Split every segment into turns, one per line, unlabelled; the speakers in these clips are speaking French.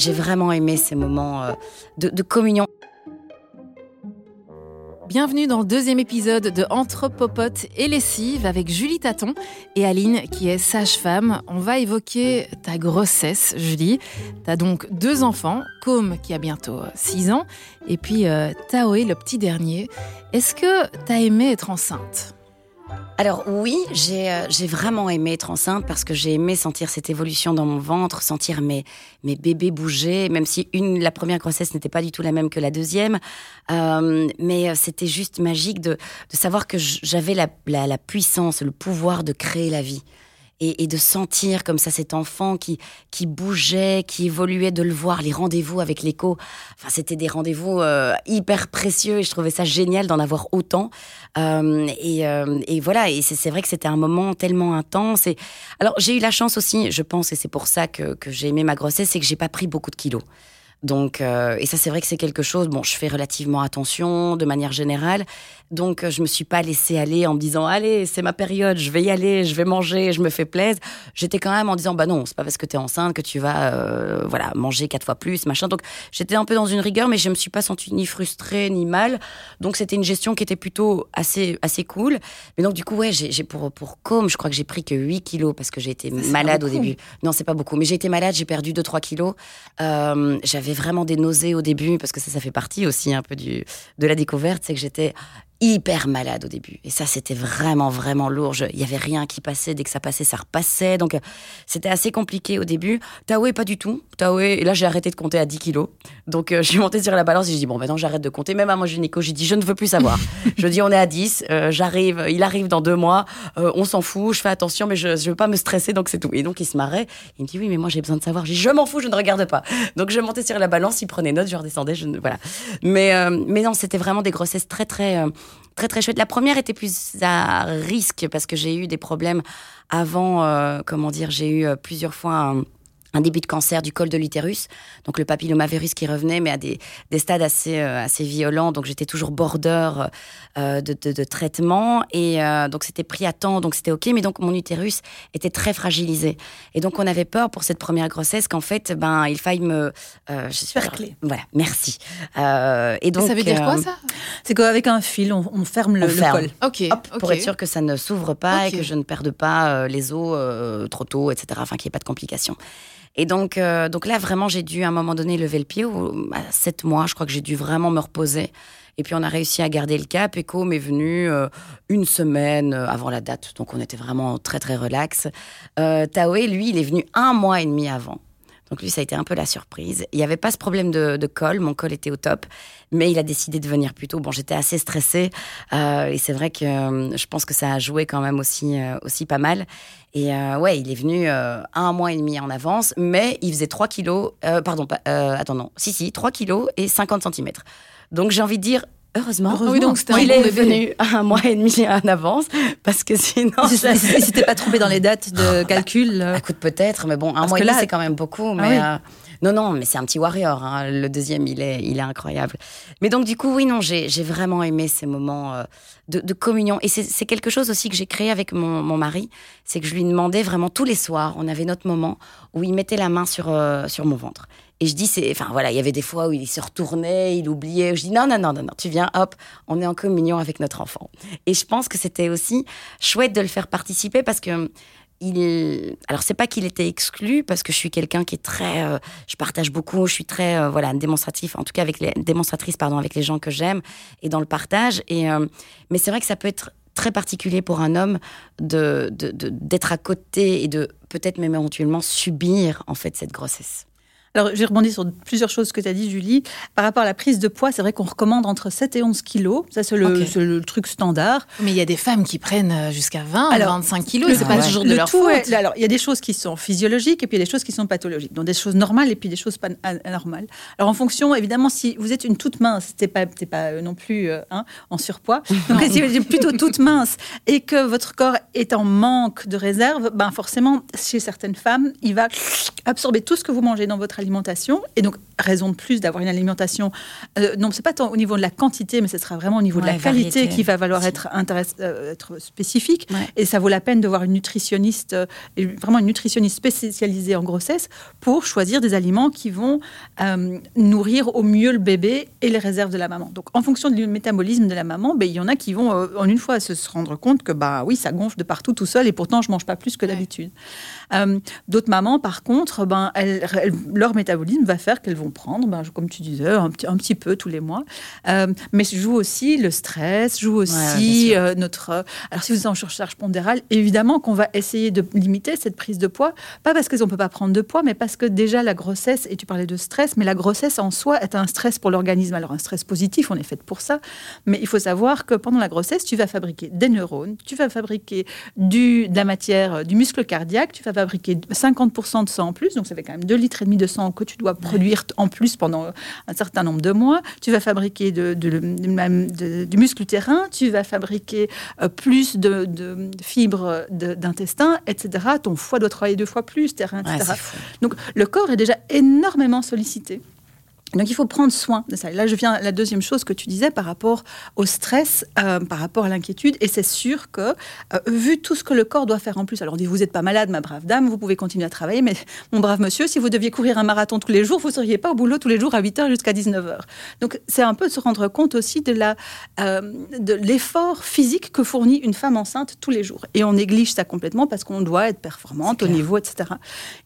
j'ai vraiment aimé ces moments euh, de, communion.
Bienvenue dans le deuxième épisode de Entre et Lessive avec Julie Taton et Aline qui est sage-femme. On va évoquer ta grossesse, Julie. Tu as donc deux enfants, Com qui a bientôt 6 ans et puis euh, Taoé, le petit dernier. Est-ce que tu as aimé être enceinte?
Alors oui, euh, j'ai vraiment aimé être enceinte parce que j'ai aimé sentir cette évolution dans mon ventre, sentir mes, mes bébés bouger, même si une, la première grossesse n'était pas du tout la même que la deuxième. Euh, mais euh, c'était juste magique de, de savoir que j'avais la, la, la puissance, le pouvoir de créer la vie et, de sentir comme ça cet enfant qui, qui bougeait, qui évoluait, de le voir, les rendez-vous avec l'écho. Enfin, c'était des rendez-vous euh, hyper précieux et je trouvais ça génial d'en avoir autant. Euh, et, euh, et, voilà, et c'est vrai que c'était un moment tellement intense. Et alors, j'ai eu la chance aussi, je pense, et c'est pour ça que, que j'ai aimé ma grossesse, c'est que j'ai pas pris beaucoup de kilos. Donc, euh, et ça, c'est vrai que c'est quelque chose. Bon, je fais relativement attention de manière générale. Donc, je me suis pas laissée aller en me disant, allez, c'est ma période, je vais y aller, je vais manger, je me fais plaisir. J'étais quand même en disant, bah non, c'est pas parce que tu es enceinte que tu vas, euh, voilà, manger quatre fois plus, machin. Donc, j'étais un peu dans une rigueur, mais je me suis pas sentie ni frustrée ni mal. Donc, c'était une gestion qui était plutôt assez, assez cool. Mais donc, du coup, ouais, j'ai pour pour com, je crois que j'ai pris que 8 kilos parce que j'ai été malade au début. Non, c'est pas beaucoup, mais j'ai été malade, j'ai perdu 2-3 kilos. Euh, j'avais vraiment des nausées au début, parce que ça, ça fait partie aussi un peu de la découverte, c'est que j'étais hyper malade au début. Et ça, c'était vraiment, vraiment lourd. Il y avait rien qui passait. Dès que ça passait, ça repassait. Donc, euh, c'était assez compliqué au début. Taoué, pas du tout. Taoué, et là, j'ai arrêté de compter à 10 kilos. Donc, euh, je suis montée sur la balance et j'ai dit, bon, maintenant, j'arrête de compter. Même à mon gynéco, j'ai dit, je ne veux plus savoir. je dis, on est à 10. Euh, j'arrive, il arrive dans deux mois. on s'en fout. Je fais attention, mais je ne veux pas me stresser. Donc, c'est tout. Et donc, il se marrait. Il me dit, oui, mais moi, j'ai besoin de savoir. J'ai je m'en fous, je ne regarde pas. Donc, je montais sur la balance. Il prenait note, je redescendais. Je, voilà. Mais, mais non, c'était vraiment des grossesses très, très très chouette. La première était plus à risque parce que j'ai eu des problèmes avant, euh, comment dire, j'ai eu euh, plusieurs fois un début de cancer du col de l'utérus, donc le papillomavirus qui revenait, mais à des, des stades assez, euh, assez violents. Donc j'étais toujours border euh, de, de, de, traitement et euh, donc c'était pris à temps, donc c'était ok. Mais donc mon utérus était très fragilisé et donc on avait peur pour cette première grossesse qu'en fait, ben il faille me
je suis clé.
Voilà, merci.
et donc ça veut dire quoi ça?
C'est qu'avec un fil, on, ferme le, col.
Ok.
Pour être sûr que ça ne s'ouvre pas et que je ne perde pas les os trop tôt, etc. Enfin qu'il n'y ait pas de complications. Et donc, euh, donc là, vraiment, j'ai dû à un moment donné lever le pied. À sept mois, je crois que j'ai dû vraiment me reposer. Et puis, on a réussi à garder le cap. Echo m'est venu euh, une semaine euh, avant la date. Donc, on était vraiment très, très relax. Euh, Taoé, lui, il est venu un mois et demi avant. Donc lui, ça a été un peu la surprise. Il n'y avait pas ce problème de, col, mon col était au top, mais il a décidé de venir plus tôt. Bon, j'étais assez stressée euh, et c'est vrai que euh, je pense que ça a joué quand même aussi, euh, aussi pas mal. Et ouais, il est venu un mois et demi en avance, mais il faisait 3 kilos, pardon, attends, non, si, si, 3 kilos et 50 centimètres. Donc j'ai envie de dire, Heureusement.
Oui, donc c'était
il est venu un mois et demi en avance parce que sinon.
Si c'était pas trompé dans les dates de calcul.
Écoute, peut-être, mais bon, un mois et demi, c'est quand même beaucoup. Ah mais euh, non, non, mais c'est un petit warrior. Hein. Le deuxième, il est, il est incroyable. Mais donc, du coup, oui, non, j'ai vraiment aimé ces moments euh, de, de, communion. Et c'est quelque chose aussi que j'ai créé avec mon, mon mari. C'est que je lui demandais vraiment tous les soirs, on avait notre moment où il mettait la main sur, sur mon ventre. Et je dis, c'est, enfin voilà, il y avait des fois où il se retournait, il oubliait. Je dis, non, non, non, non, non, tu viens, hop, on est en communion avec notre enfant. Et je pense que c'était aussi chouette de le faire participer parce que il, alors c'est pas qu'il était exclu parce que je suis quelqu'un qui est très, euh, je partage beaucoup, je suis très, euh, voilà, démonstratif, en tout cas avec les démonstratrice, pardon, avec les gens que j'aime et dans le partage. Et euh, mais c'est vrai que ça peut être très particulier pour un homme de d'être à côté et de peut-être même éventuellement subir en fait cette grossesse.
Alors, j'ai rebondi sur plusieurs choses que tu as dit, Julie. Par rapport à la prise de poids, c'est vrai qu'on recommande entre 7 et 11 kilos. Ça, c'est le, truc standard.
Mais il y a des femmes qui prennent euh, jusqu'à 20, alors, 25 kilos. C'est pas toujours jour de leur tout
alors, il y a des choses qui sont physiologiques et puis il y a des choses qui sont pathologiques. Donc, des choses normales et puis des choses pas anormales. Alors, en fonction, évidemment, si vous êtes une toute mince, t'es pas, pas euh, non plus euh, hein, en surpoids. Donc, si vous êtes plutôt toute mince et que votre corps est en manque de réserve, ben forcément, chez certaines femmes, il va absorber tout ce que vous mangez dans votre alimentation. Et donc, raison de plus d'avoir une alimentation. Euh, non, c'est pas tant au niveau de la quantité, mais ce sera vraiment au niveau de la qualité qui va valoir être, euh, être spécifique. Et ça vaut la peine de voir une nutritionniste, euh, vraiment une nutritionniste spécialisée en grossesse, pour choisir des aliments qui vont nourrir au mieux le bébé et les réserves de la maman. Donc, en fonction du métabolisme de la maman, ben, il y en a qui vont, en une fois, se rendre compte que, bah oui, ça gonfle de partout tout seul, et pourtant, je mange pas plus que d'habitude. D'autres mamans, par contre, ben, leur métabolisme va faire qu'elles vont prendre, ben, comme tu disais, un, un, petit peu tous les mois. Euh, mais joue aussi le stress, joue aussi euh, notre. Euh, alors, si vous êtes en surcharge pondérale, évidemment qu'on va essayer de limiter cette prise de poids, pas parce qu'on ne peut pas prendre de poids, mais parce que déjà la grossesse, et tu parlais de stress, mais la grossesse en soi est un stress pour l'organisme. Alors, un stress positif, on est fait pour ça, mais il faut savoir que pendant la grossesse, tu vas fabriquer des neurones, tu vas fabriquer du, de la matière, du muscle cardiaque, tu vas fabriquer 50% de sang plus, donc ça fait quand même 2 litres et demi de sang que tu dois produire en plus pendant un certain nombre de mois. Tu vas fabriquer de, du muscle utérin, tu vas fabriquer euh, plus de, fibres d'intestin, etc. Ton foie doit travailler deux fois plus, etc. donc le corps est déjà énormément sollicité. Donc il faut prendre soin de ça. Et là, je viens à la deuxième chose que tu disais par rapport au stress, euh, par rapport à l'inquiétude. Et c'est sûr que, euh, vu tout ce que le corps doit faire en plus, alors on dit, vous n'êtes pas malade, ma brave dame, vous pouvez continuer à travailler, mais mon brave monsieur, si vous deviez courir un marathon tous les jours, vous ne seriez pas au boulot tous les jours à 8h jusqu'à 19h. Donc c'est un peu de se rendre compte aussi de, la, euh, de l'effort physique que fournit une femme enceinte tous les jours. Et on néglige ça complètement parce qu'on doit être performante au niveau, etc.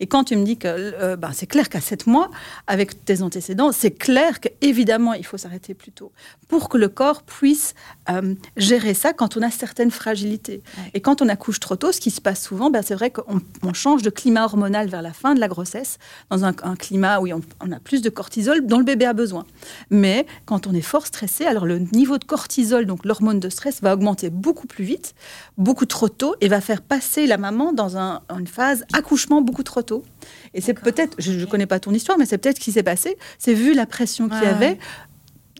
Et quand tu me dis que ben, c'est clair qu'à 7 mois, avec tes antécédents, c'est clair qu'évidemment, il faut s'arrêter plus tôt pour que le corps puisse euh, gérer ça quand on a certaines fragilités. Et quand on accouche trop tôt, ce qui se passe souvent, ben, c'est vrai qu'on change de climat hormonal vers la fin de la grossesse, dans un, climat où on, a plus de cortisol dont le bébé a besoin. Mais quand on est fort stressé, alors le niveau de cortisol, donc l'hormone de stress, va augmenter beaucoup plus vite, beaucoup trop tôt, et va faire passer la maman dans une phase accouchement beaucoup trop tôt. Et c'est peut-être, je ne connais pas ton histoire, mais c'est peut-être ce qui s'est passé. C'est vu la pression qu'il y avait,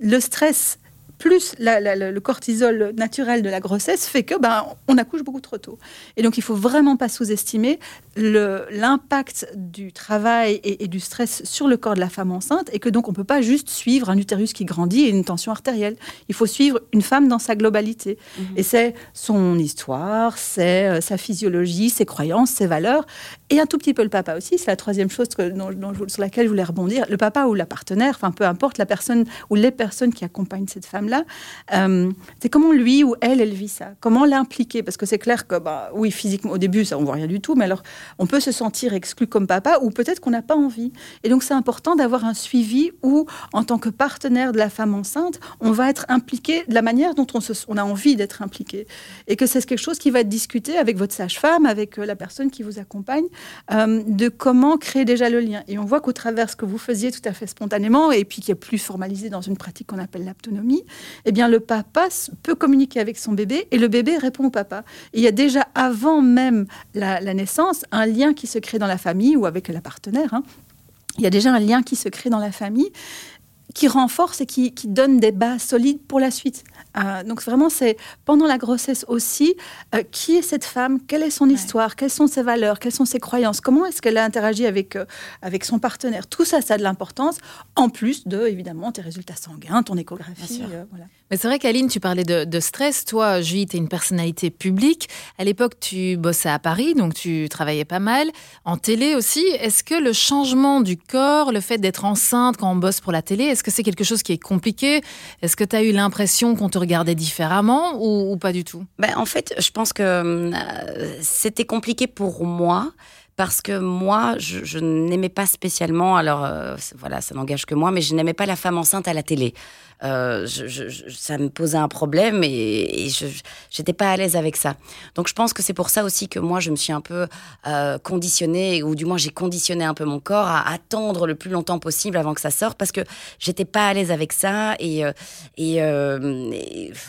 le stress plus le cortisol naturel de la grossesse fait que ben, on accouche beaucoup trop tôt. Et donc il faut vraiment pas sous-estimer l'impact du travail et, du stress sur le corps de la femme enceinte et que donc on peut pas juste suivre un utérus qui grandit et une tension artérielle. Il faut suivre une femme dans sa globalité. Mhm. Et c'est son histoire, c'est euh, sa physiologie, ses croyances, ses valeurs et un tout petit peu le papa aussi. C'est la troisième chose que, sur laquelle je voulais rebondir. Le papa ou la partenaire, enfin peu importe la personne ou les personnes qui accompagnent cette femme là euh, c'est comment lui ou elle, elle vit ça? Comment l'impliquer? Parce que c'est clair que, bah, oui, physiquement, au début, ça, on voit rien du tout, mais alors, on peut se sentir exclu comme papa ou peut-être qu'on n'a pas envie. Et donc, c'est important d'avoir un suivi où, en tant que partenaire de la femme enceinte, on va être impliqué de la manière dont on, a envie d'être impliqué. Et que c'est quelque chose qui va être discuté avec votre sage-femme, avec euh, la personne qui vous accompagne, euh, de comment créer déjà le lien. Et on voit qu'au travers ce que vous faisiez tout à fait spontanément, et puis qui est plus formalisé dans une pratique qu'on appelle l'autonomie, eh bien le papa peut communiquer avec son bébé et le bébé répond au papa. il y a déjà avant même la, naissance un lien qui se crée dans la famille ou avec la partenaire. Hein. Il y a déjà un lien qui se crée dans la famille qui renforce et qui, donne des bases solides pour la suite. Euh, donc vraiment, c'est pendant la grossesse aussi, euh, qui est cette femme, quelle est son histoire, quelles sont ses valeurs, quelles sont ses croyances, comment est-ce qu'elle a interagi avec, euh, avec son partenaire? Tout ça, ça a de l'importance, en plus de, évidemment, tes résultats sanguins, ton échographie.
Voilà. Mais c'est vrai qu'Aline, tu parlais de, stress. Toi, Julie, tu es une personnalité publique. À l'époque, tu bossais à Paris, donc tu travaillais pas mal. En télé aussi. Est-ce que le changement du corps, le fait d'être enceinte quand on bosse pour la télé, est-ce que c'est quelque chose qui est compliqué? Est-ce que tu as eu l'impression qu'on te regardait différemment ou, pas du tout?
Ben, En fait, je pense que euh, c'était compliqué pour moi parce que moi, je, n'aimais pas spécialement, alors euh, voilà, ça n'engage que moi, mais je n'aimais pas la femme enceinte à la télé. Euh, ça me posait un problème et, je n'étais pas à l'aise avec ça. Donc je pense que c'est pour ça aussi que moi, je me suis un peu euh, conditionnée, ou du moins j'ai conditionné un peu mon corps à attendre le plus longtemps possible avant que ça sorte, parce que j'étais pas à l'aise avec ça et, et,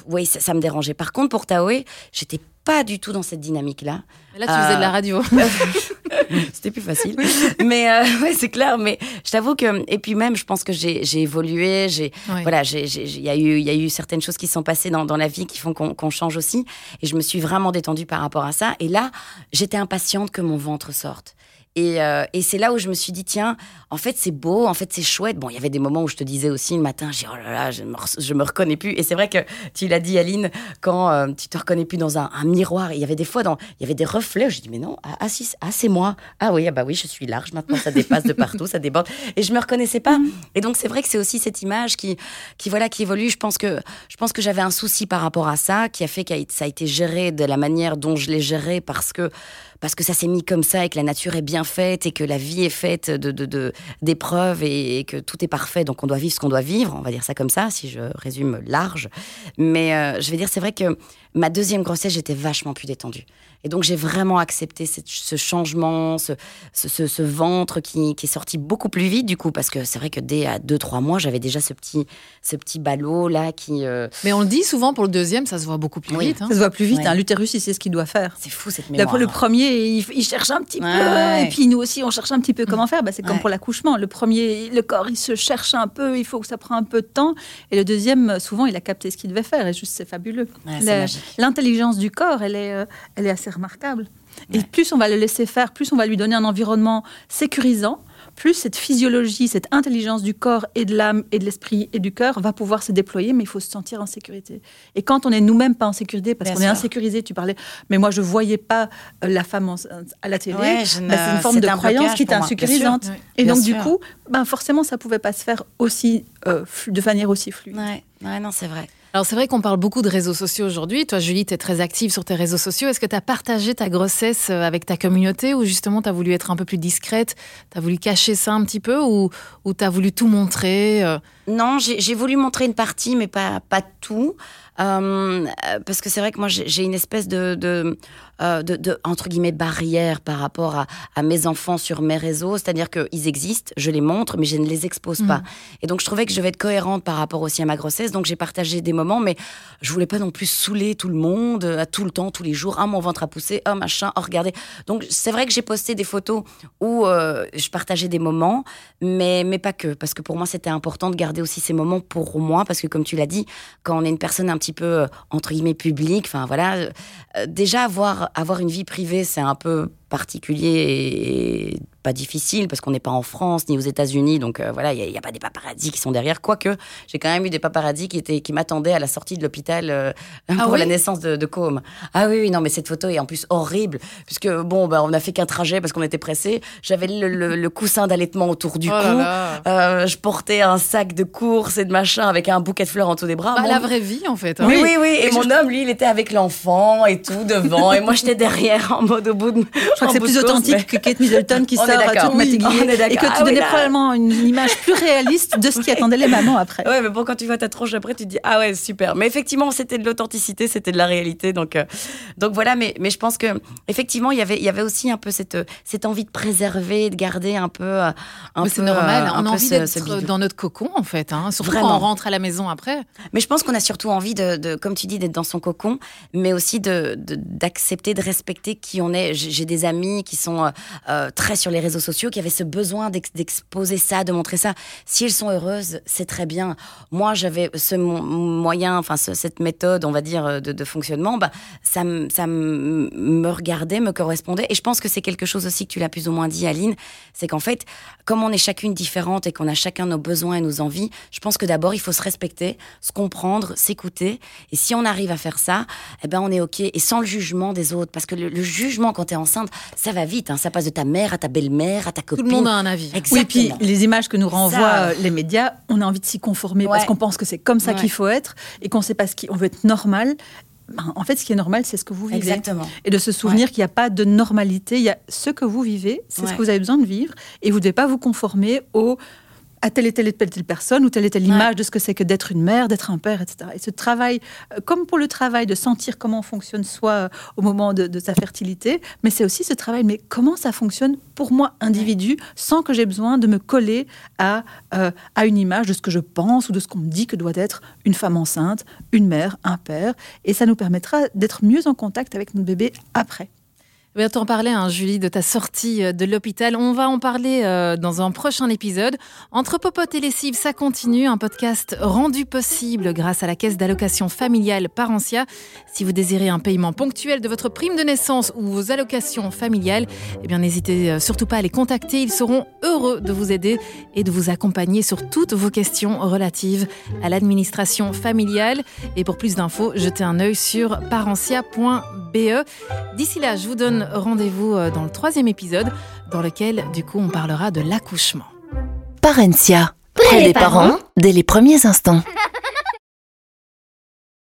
oui, ça, ça, me dérangeait. Par contre, pour Taoé, j'étais pas du tout dans cette dynamique-là.
Là, tu faisais de la radio.
C'était plus facile. mais euh, ouais, c'est clair. Mais je t'avoue que et puis même, je pense que j'ai évolué. J'ai voilà, il y a eu y a eu certaines choses qui sont passées dans, dans la vie qui font qu'on change aussi. Et je me suis vraiment détendue par rapport à ça. Et là, j'étais impatiente que mon ventre sorte. Et, euh, et c'est là où je me suis dit, tiens, en fait, c'est beau, en fait, c'est chouette. Bon, il y avait des moments où je te disais aussi le matin, j'ai oh là là, je me, je me reconnais plus. Et c'est vrai que tu l'as dit, Aline, quand euh, tu te reconnais plus dans un, un miroir, il y avait des fois, dans, il y avait des reflets. Je dis, mais non, ah, ah, si, ah c'est moi. Ah oui, ah bah oui, je suis large maintenant, ça dépasse de partout, ça déborde. Et je me reconnaissais pas. Et donc, c'est vrai que c'est aussi cette image qui, qui, voilà, qui évolue. Je pense que, je pense que j'avais un souci par rapport à ça, qui a fait que ça a été géré de la manière dont je l'ai géré parce que parce que ça s'est mis comme ça et que la nature est bien faite et que la vie est faite de, d'épreuves et, que tout est parfait. Donc on doit vivre ce qu'on doit vivre, on va dire ça comme ça, si je résume large. Mais euh, je vais dire, c'est vrai que ma deuxième grossesse, j'étais vachement plus détendue. Et donc j'ai vraiment accepté ce changement, ce, ce, ventre qui, est sorti beaucoup plus vite du coup, parce que c'est vrai que dès à 2-3 mois, j'avais déjà ce petit, ce petit ballot là qui...
Euh, Mais on le dit souvent pour le deuxième, ça se voit beaucoup plus vite. Hein.
Ça se voit plus vite, hein. l'utérus il sait ce qu'il doit faire.
C'est fou cette mémoire.
le premier, il, cherche un petit peu, et puis nous aussi on cherche un petit peu comment faire. Bah, c'est comme pour l'accouchement, le premier, le corps il se cherche un peu, il faut que ça prend un peu de temps, et le deuxième, souvent il a capté ce qu'il devait faire, et juste c'est fabuleux. L'intelligence du corps, elle est, euh, elle est assez remarquable. Et plus on va le laisser faire, plus on va lui donner un environnement sécurisant, plus cette physiologie, cette intelligence du corps et de l'âme et de l'esprit et du cœur va pouvoir se déployer, mais il faut se sentir en sécurité. Et quand on n'est nous-mêmes pas en sécurité, parce qu'on est insécurisé, tu parlais, mais moi je voyais pas euh, la femme à la télé, bah, c'est une forme de croyance qui est insécurisante. Et donc du coup, ben, forcément, ça pouvait pas se faire aussi euh, de manière aussi fluide.
Ouais, non, c'est vrai.
Alors c'est vrai qu'on parle beaucoup de réseaux sociaux aujourd'hui. Toi, Julie, tu es très active sur tes réseaux sociaux. Est-ce que tu as partagé ta grossesse euh, avec ta communauté ou justement tu as voulu être un peu plus discrète? Tu as voulu cacher ça un petit peu ou, ou tu as voulu tout montrer euh?
Non, j'ai voulu montrer une partie, mais pas, pas tout. Euh, parce que c'est vrai que moi, j'ai une espèce de, de, euh, de, de, entre guillemets, barrière par rapport à, à mes enfants sur mes réseaux. C'est-à-dire qu'ils existent, je les montre, mais je ne les expose pas. Mm. Et donc, je trouvais que je devais être cohérente par rapport aussi à ma grossesse. Donc, j'ai partagé des moments, mais je voulais pas non plus saouler tout le monde, à euh, tout le temps, tous les jours. Ah, mon ventre a poussé, oh, machin, oh, regardez. Donc, c'est vrai que j'ai posté des photos où euh, je partageais des moments, mais, mais pas que. Parce que pour moi, c'était important de garder aussi ces moments pour moi. Parce que, comme tu l'as dit, quand on est une personne un petit peu, euh, entre guillemets, publique, enfin voilà, euh, déjà avoir, avoir une vie privée, c'est un peu particulier et pas difficile parce qu'on n'est pas en France ni aux États-Unis, donc euh, voilà, il n'y a, pas des paparazzis qui sont derrière. Quoique, j'ai quand même eu des paparazzis qui, étaient, qui m'attendaient à la sortie de l'hôpital euh, ah pour la naissance de, de Com. Ah oui, oui, non, mais cette photo est en plus horrible, puisque bon, bah, on a fait qu'un trajet parce qu'on était pressé. J'avais le, coussin d'allaitement autour du oh cou. Euh, je portais un sac de course et de machin avec un bouquet de fleurs en dessous des bras.
Bah, La vraie vie, en fait.
Hein. Oui, oui, oui. Et, mon homme, lui, il était avec l'enfant et tout devant. et moi, j'étais derrière en mode au bout de.
Je crois que c'est plus authentique que Kate Middleton qui sort tout oui, et que tu ah donnais probablement une image plus réaliste de ce qui attendait les mamans après.
Ouais, mais bon, quand tu vois ta tronche après, tu te dis ah ouais super. Mais effectivement, c'était de l'authenticité, c'était de la réalité, donc euh, donc voilà. Mais mais je pense que effectivement, il y avait il y avait aussi un peu cette cette envie de préserver, de garder un peu euh,
un C'est normal, euh, on a envie d'être dans notre cocon en fait, hein, surtout quand on rentre à la maison après.
Mais je pense qu'on a surtout envie de, de comme tu dis, d'être dans son cocon, mais aussi de d'accepter, de, respecter qui on est. J'ai des amis qui sont très sur les réseaux sociaux qui avaient ce besoin d'exposer ça, de montrer ça. Si elles sont heureuses, c'est très bien. Moi, j'avais ce moyen, enfin cette méthode, on va dire, de, fonctionnement, bah, ça, ça me regardait, me correspondait. Et je pense que c'est quelque chose aussi que tu l'as plus ou moins dit, Aline, c'est qu'en fait, comme on est chacune différente et qu'on a chacun nos besoins et nos envies, je pense que d'abord, il faut se respecter, se comprendre, s'écouter. Et si on arrive à faire ça, eh ben, on est OK. Et sans le jugement des autres. Parce que le, jugement, quand tu es enceinte, ça va vite. Hein. Ça passe de ta mère à ta belle-mère, à ta copine.
Tout le monde a un avis.
Exactement. Oui, puis les images que nous renvoient euh, les médias, on a envie de s'y conformer parce qu'on pense que c'est comme ça qu'il faut être et qu'on sait pas ce qu'on veut être normal. Ben, en fait, ce qui est normal, c'est ce que vous vivez.
Exactement.
Et de se souvenir qu'il n'y a pas de normalité. Il y a ce que vous vivez, c'est ce que vous avez besoin de vivre. Et vous ne devez pas vous conformer au à telle et telle et telle, personne ou telle et telle image de ce que c'est que d'être une mère, d'être un père, etc. Et ce travail, euh, comme pour le travail de sentir comment fonctionne soi euh, au moment de, sa fertilité, mais c'est aussi ce travail, mais comment ça fonctionne pour moi, individu, sans que j'ai besoin de me coller à, euh, à une image de ce que je pense ou de ce qu'on me dit que doit être une femme enceinte, une mère, un père. Et ça nous permettra d'être mieux en contact avec notre bébé après.
Va t'en parler, hein, Julie, de ta sortie euh, de l'hôpital. On va en parler euh, dans un prochain épisode. Entre Popote et Lessive, ça continue. Un podcast rendu possible grâce à la caisse d'allocation familiale Parentia. Si vous désirez un paiement ponctuel de votre prime de naissance ou vos allocations familiales, eh bien, n'hésitez euh, surtout pas à les contacter. Ils seront heureux de vous aider et de vous accompagner sur toutes vos questions relatives à l'administration familiale. Et pour plus d'infos, jetez un œil sur parentia.be. D'ici là, je vous donne rendez-vous euh, dans le troisième épisode, dans lequel, du coup, on parlera de l'accouchement.
Parentia, près des parents, dès les premiers instants.